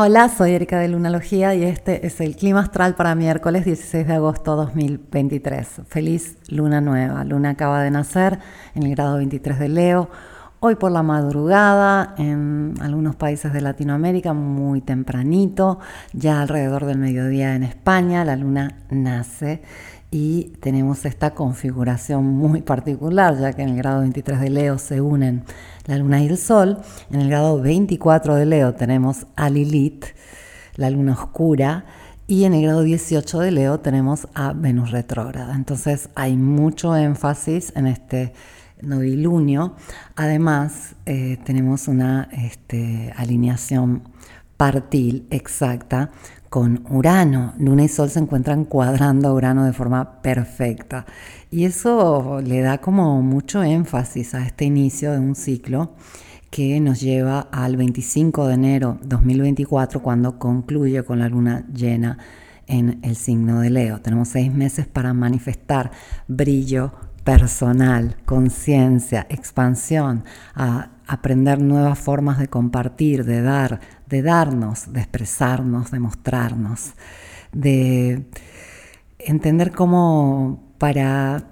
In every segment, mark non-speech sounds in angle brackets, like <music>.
Hola, soy Erika de Lunalogía y este es el clima astral para miércoles 16 de agosto 2023. Feliz luna nueva. Luna acaba de nacer en el grado 23 de Leo. Hoy por la madrugada en algunos países de Latinoamérica, muy tempranito, ya alrededor del mediodía en España, la luna nace y tenemos esta configuración muy particular, ya que en el grado 23 de Leo se unen la luna y el sol, en el grado 24 de Leo tenemos a Lilith, la luna oscura, y en el grado 18 de Leo tenemos a Venus retrógrada. Entonces hay mucho énfasis en este novilunio. Además, eh, tenemos una este, alineación partil exacta con Urano. Luna y Sol se encuentran cuadrando a Urano de forma perfecta. Y eso le da como mucho énfasis a este inicio de un ciclo que nos lleva al 25 de enero 2024 cuando concluye con la luna llena en el signo de Leo. Tenemos seis meses para manifestar brillo personal, conciencia, expansión, aprender nuevas formas de compartir, de dar, de darnos, de expresarnos, de mostrarnos, de entender cómo para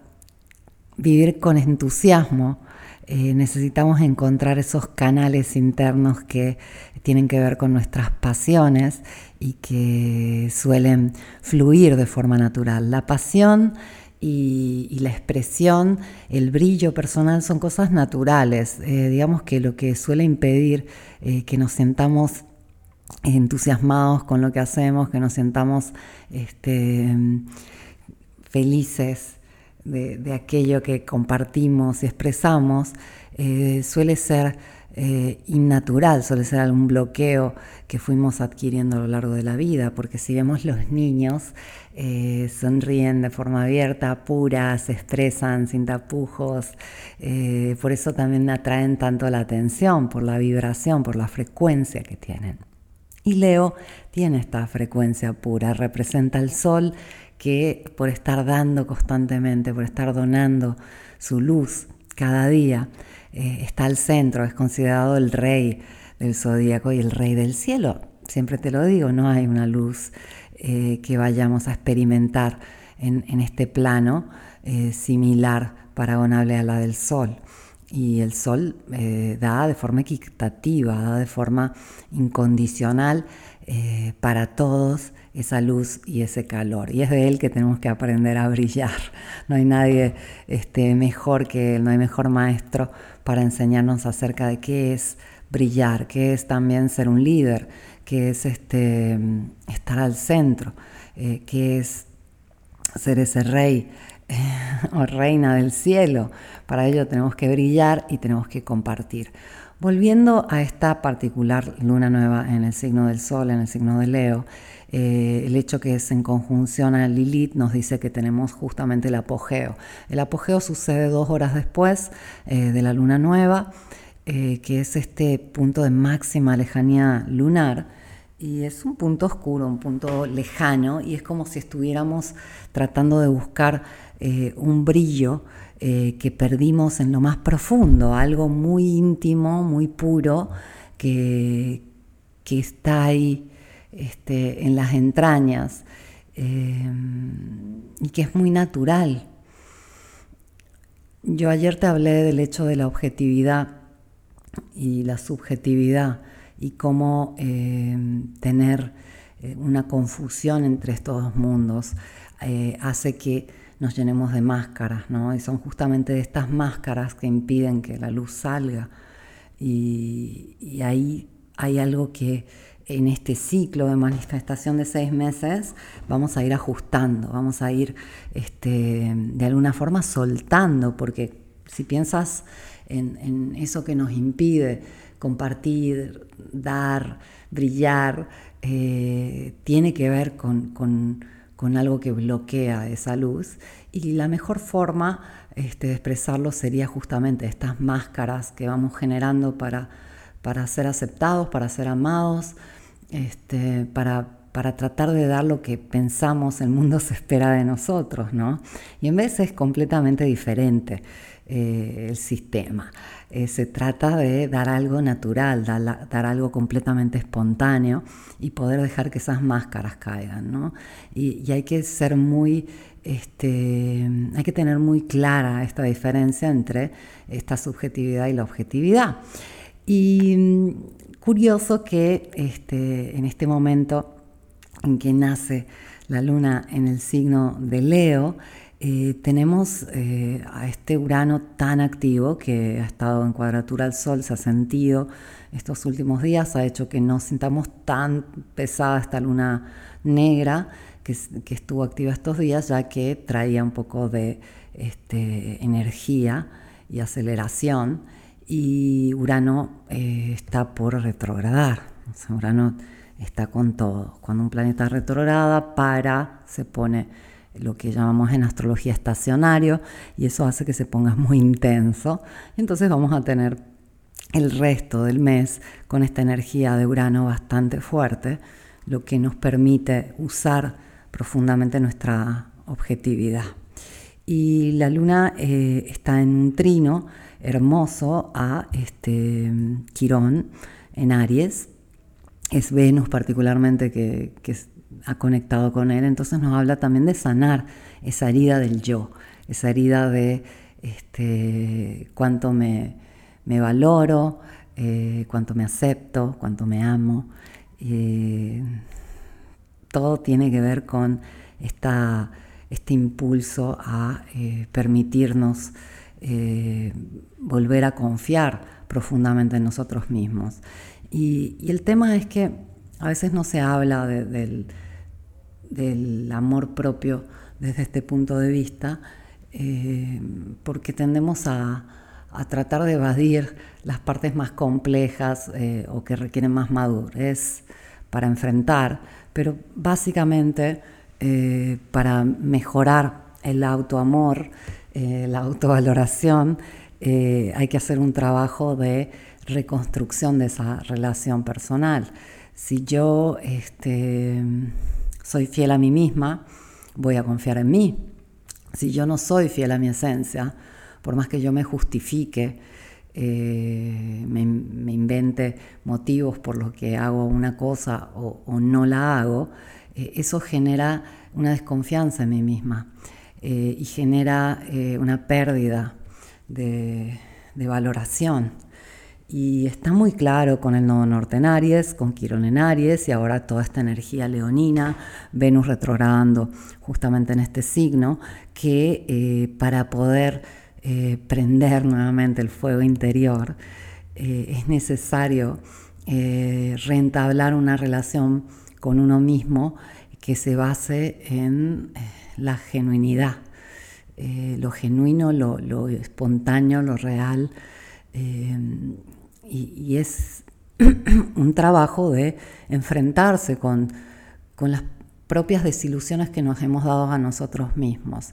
vivir con entusiasmo eh, necesitamos encontrar esos canales internos que tienen que ver con nuestras pasiones y que suelen fluir de forma natural. La pasión y, la expresión, el brillo personal son cosas naturales. Eh, digamos que lo que suele impedir eh, que nos sentamos entusiasmados con lo que hacemos, que nos sentamos este, felices de, aquello que compartimos y expresamos, eh, suele ser eh, innatural, suele ser algún bloqueo que fuimos adquiriendo a lo largo de la vida, porque si vemos los niños, eh, sonríen de forma abierta, pura, se expresan sin tapujos, eh, por eso también atraen tanto la atención, por la vibración, por la frecuencia que tienen. Y Leo tiene esta frecuencia pura, representa el sol que por estar dando constantemente, por estar donando su luz cada día, eh, está al centro, es considerado el rey del zodíaco y el rey del cielo. Siempre te lo digo, no hay una luz eh, que vayamos a experimentar en, este plano eh, similar, paragonable a la del sol. Y el sol da de forma equitativa, da de forma incondicional para todos esa luz y ese calor. Y es de él que tenemos que aprender a brillar. No hay nadie este, mejor que él, no hay mejor maestro para enseñarnos acerca de qué es brillar, qué es también ser un líder, qué es este, estar al centro, eh, qué es ser ese rey <laughs> o reina del cielo. Para ello tenemos que brillar y tenemos que compartir. Volviendo a esta particular luna nueva en el signo del sol, en el signo de Leo, eh, el hecho que es en conjunción a Lilith nos dice que tenemos justamente el apogeo. El apogeo sucede dos horas después eh, de la luna nueva, eh, que es este punto de máxima lejanía lunar. Y es un punto oscuro, un punto lejano, y es como si estuviéramos tratando de buscar un brillo que perdimos en lo más profundo, algo muy íntimo, muy puro, que, que está ahí este, en las entrañas eh, y que es muy natural. Yo ayer te hablé del hecho de la objetividad y la subjetividad y cómo eh, tener eh, una confusión entre estos dos mundos hace que nos llenemos de máscaras, ¿no? Y son justamente estas máscaras que impiden que la luz salga. y ahí hay algo que en este ciclo de manifestación de seis meses vamos a ir ajustando, vamos a ir este, de alguna forma soltando, porque si piensas en, eso que nos impide compartir, dar, brillar, eh, tiene que ver con, algo que bloquea esa luz. Y la mejor forma este, de expresarlo sería justamente estas máscaras que vamos generando para, para ser aceptados, para ser amados, este, para, tratar de dar lo que pensamos el mundo <laughs> se espera de nosotros, ¿no? Y en vez es completamente diferente eh, el sistema. eh, se trata de dar algo natural, dar, algo completamente espontáneo y poder dejar que esas máscaras caigan, ¿no? Y, hay que ser muy, este, hay que tener muy clara esta diferencia entre esta subjetividad y la objetividad. Y curioso que este, en este momento en que nace la luna en el signo de Leo, eh, tenemos eh, a este Urano tan activo que ha estado en cuadratura al Sol, se ha sentido estos últimos días, ha hecho que no sintamos tan pesada esta luna negra que, estuvo activa estos días, ya que traía un poco de este, energía y aceleración. Y Urano eh, está por retrogradar. Urano está con todo. Cuando un planeta retrograda, para, se pone lo que llamamos en astrología estacionario, y eso hace que se ponga <laughs> muy intenso. Entonces vamos a tener el resto del mes con esta energía de Urano bastante fuerte, lo que nos permite usar profundamente nuestra objetividad. Y la luna eh, está en un trino hermoso a este, Quirón en Aries. Es Venus particularmente que, ha conectado con él, entonces nos habla también de sanar esa herida del yo, esa herida de este, cuánto me, valoro, eh, cuánto me acepto, cuánto me amo. Eh, todo tiene que ver con esta, este impulso a eh, permitirnos volver a confiar profundamente en nosotros mismos. Y, el tema es que a veces no se habla del del amor propio desde este punto de vista, eh, porque tendemos a, tratar de evadir las partes más complejas eh, o que requieren más madurez para enfrentar, pero básicamente eh, para mejorar el autoamor, la autovaloración, hay que hacer un trabajo de reconstrucción de esa relación personal. Si yo este, soy fiel a mí misma, voy a confiar en mí. Si yo no soy fiel a mi esencia, por más que yo me justifique, eh, me, invente motivos por los que hago una cosa o, no la hago, eh, eso genera una desconfianza en mí misma eh, y genera una pérdida de valoración. Y está muy claro con el nodo norte en Aries, con Quirón en Aries y ahora toda esta energía leonina, Venus retrogradando justamente en este signo, que eh, para poder eh, prender nuevamente el fuego interior eh, es necesario reentablar una relación con uno mismo que se base en la genuinidad, lo genuino, lo, espontáneo, lo real y, es <clears throat> un trabajo de enfrentarse con, las propias desilusiones que nos hemos dado a nosotros mismos.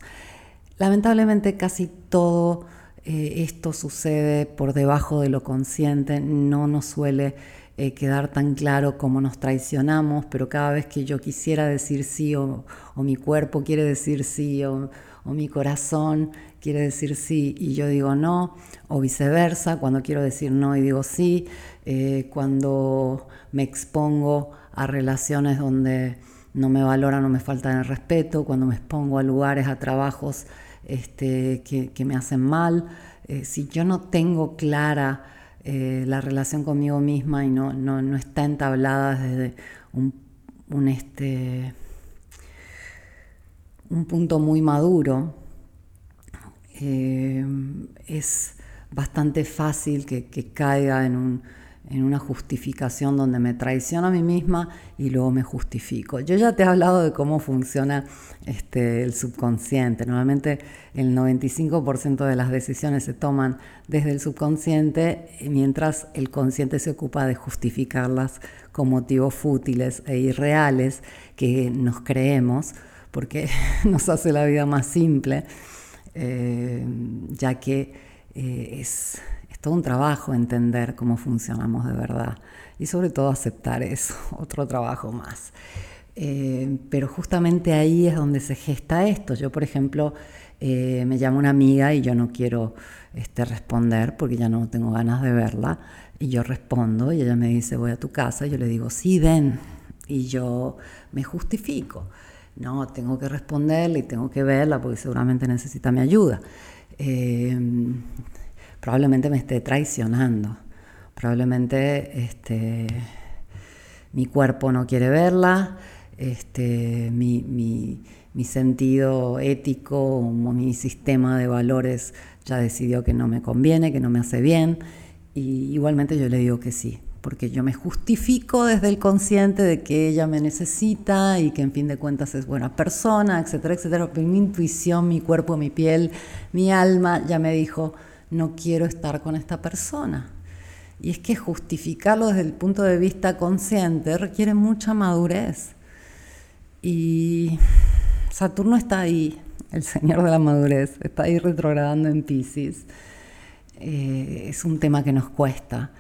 Lamentablemente casi todo eh, esto sucede por debajo de lo consciente, no nos suele eh, quedar tan claro cómo nos traicionamos, pero cada vez que yo quisiera decir sí o, mi cuerpo quiere decir sí o, o mi corazón quiere decir sí y yo digo no, o viceversa, cuando quiero decir no y digo sí, eh, cuando me expongo a relaciones donde no me valoran o me faltan el respeto, cuando me expongo a lugares, a trabajos este, que, me hacen mal, eh, si yo no tengo clara eh, la relación conmigo misma y no, no, está entablada desde un, un, este, un punto muy maduro, eh, es bastante fácil que, caiga en, una justificación donde me traiciono a mí misma y luego me justifico. Yo ya te he hablado de cómo funciona este, el subconsciente. Normalmente el 95% de las decisiones se toman desde el subconsciente, mientras el consciente se ocupa de justificarlas con motivos fútiles e irreales que nos creemos, porque <laughs> nos hace la vida más simple eh, ya que eh, es, todo un trabajo entender cómo funcionamos de verdad y sobre todo aceptar eso, <laughs> otro trabajo más. Eh, pero justamente ahí es donde se gesta esto. Yo, por ejemplo, eh, me llama una amiga y yo no quiero este, responder porque ya no tengo ganas de verla. Y yo respondo y ella me dice, voy a tu casa. Y yo le digo, sí, ven. Y yo me justifico. No, tengo que responderle y tengo que verla porque seguramente necesita mi ayuda. Eh, probablemente me esté traicionando. Probablemente este, mi cuerpo no quiere verla, este, mi, sentido ético, mi sistema de valores ya decidió que no me conviene, que no me hace bien. Y igualmente yo le digo que sí, porque yo me justifico desde el consciente de que ella me necesita y que en fin de cuentas es buena persona, etcétera, etcétera. Pero mi intuición, mi cuerpo, mi piel, mi alma ya me dijo, no quiero estar con esta persona. Y es que justificarlo desde el punto de vista consciente requiere mucha madurez. Y Saturno está ahí, el señor de la madurez, está ahí retrogradando en Pisces. Eh, es un tema que nos cuesta.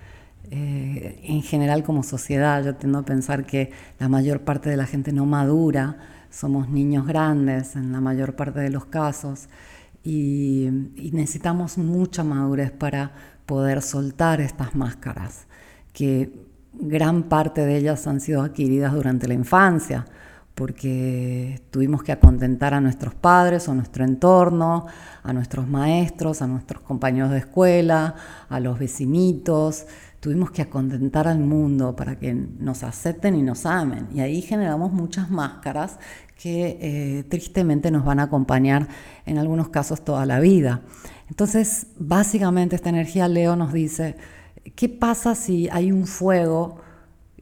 Eh, en general como sociedad yo tiendo a pensar que la mayor parte de la gente no madura, somos niños grandes en la mayor parte de los casos y necesitamos mucha madurez para poder soltar estas máscaras, que gran parte de ellas han sido adquiridas durante la infancia, porque tuvimos que acontentar a nuestros padres o nuestro entorno, a nuestros maestros, a nuestros compañeros de escuela, a los vecinitos, tuvimos que acontentar al mundo para que nos acepten y nos amen. Y ahí generamos muchas máscaras que eh, tristemente nos van a acompañar en algunos casos toda la vida. Entonces, básicamente esta energía Leo nos dice, ¿qué pasa si hay un fuego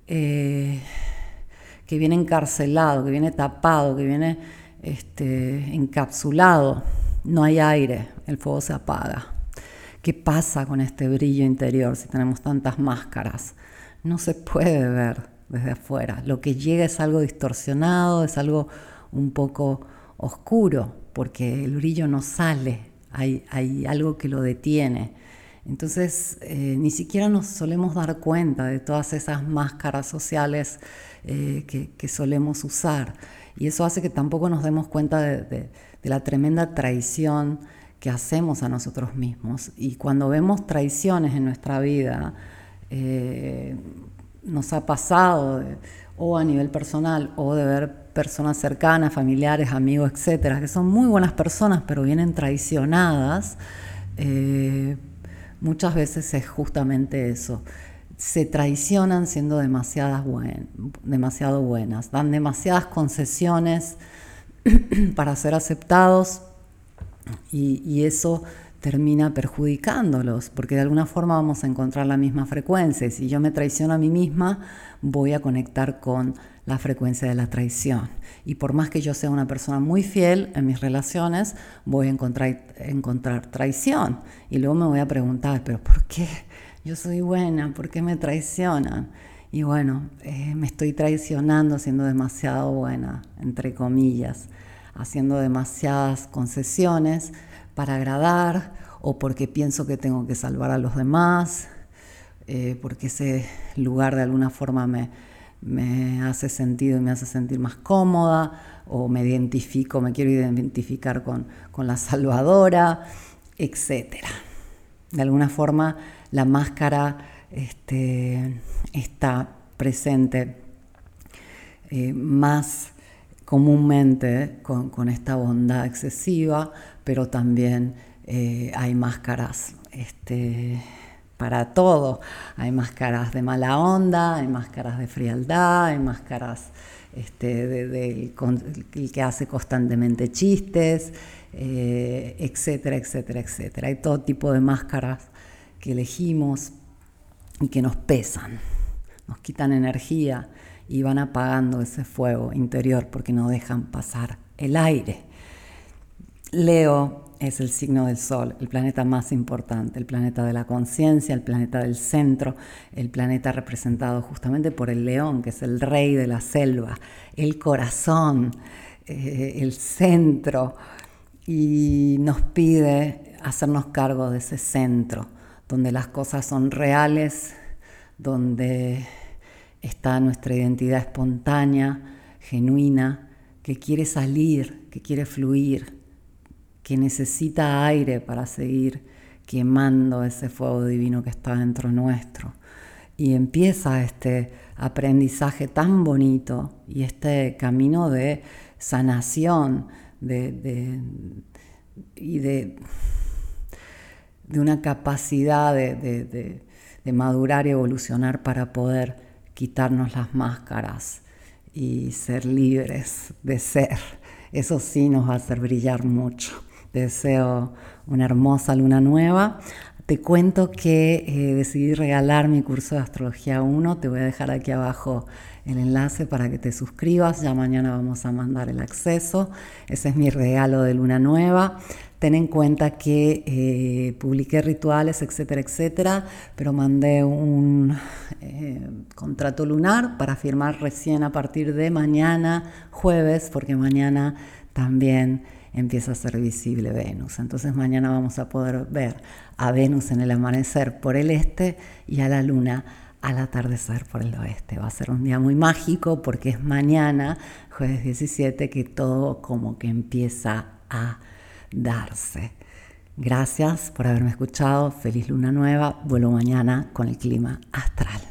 eh, que viene encarcelado, que viene tapado, que viene este, encapsulado? No hay aire, el fuego se apaga. ¿Qué pasa con este brillo interior si tenemos tantas máscaras? No se puede ver desde afuera. Lo que llega es algo distorsionado, es algo un poco oscuro, porque el brillo no sale hay, algo que lo detiene. Entonces, eh, ni siquiera nos solemos dar cuenta de todas esas máscaras sociales eh, que, solemos usar. Y eso hace que tampoco nos demos cuenta de, la tremenda traición que hacemos a nosotros mismos. Y cuando vemos traiciones en nuestra vida, eh, nos ha pasado, o a nivel personal, o de ver personas cercanas, familiares, amigos, etcétera, que son muy buenas personas, pero vienen traicionadas, eh, muchas veces es justamente eso. Se traicionan siendo demasiadas demasiado buenas, dan demasiadas concesiones <clears throat> para ser aceptados y eso termina perjudicándolos, porque de alguna forma vamos a encontrar la misma frecuencia. Y si yo me traiciono a mí misma, voy a conectar con la frecuencia de la traición. Y por más que yo sea una persona muy fiel en mis relaciones, voy a encontrar, encontrar traición. Y luego me voy a preguntar, pero ¿por qué? Yo soy buena, ¿por qué me traicionan? Y bueno, eh, me estoy traicionando siendo demasiado buena, entre comillas, haciendo demasiadas concesiones para agradar o porque pienso que tengo que salvar a los demás, eh, porque ese lugar de alguna forma me, me hace sentido y me hace sentir más cómoda, o me identifico, me quiero identificar con, la salvadora, etc. De alguna forma la máscara este, está presente eh, más comúnmente con, esta bondad excesiva, pero también eh, hay máscaras este, para todo. Hay máscaras de mala onda, hay máscaras de frialdad, hay máscaras este, de, que hace constantemente chistes, eh, etcétera, etcétera, etcétera. Hay todo tipo de máscaras que elegimos y que nos pesan, nos quitan energía y van apagando ese fuego interior porque no dejan pasar el aire. Leo es el signo del Sol, el planeta más importante, el planeta de la conciencia, el planeta del centro, el planeta representado justamente por el león, que es el rey de la selva, el corazón, eh, el centro, y nos pide hacernos cargo de ese centro, donde las cosas son reales, donde está nuestra identidad espontánea, genuina, que quiere salir, que quiere fluir, que necesita aire para seguir quemando ese fuego divino que está dentro nuestro. Y empieza este aprendizaje tan bonito y este camino de sanación de, y de, de, una capacidad de, de madurar y evolucionar para poder quitarnos las máscaras y ser libres de ser. Eso sí nos va a hacer brillar mucho. Deseo una hermosa luna nueva. Te cuento que eh, decidí regalar mi curso de Astrología 1. Te voy a dejar aquí abajo el enlace para que te suscribas. Ya mañana vamos a mandar el acceso. Ese es mi regalo de luna nueva. Ten en cuenta que eh, publiqué rituales, etcétera, etcétera, pero mandé un eh, contrato lunar para firmar recién a partir de mañana, jueves, porque mañana también empieza a ser visible Venus. Entonces mañana vamos a poder ver a Venus en el amanecer por el este y a la luna al atardecer por el oeste. Va a ser un día muy mágico porque es mañana, jueves 17, que todo como que empieza a darse. Gracias por haberme escuchado. Feliz luna nueva. Vuelvo mañana con el clima astral.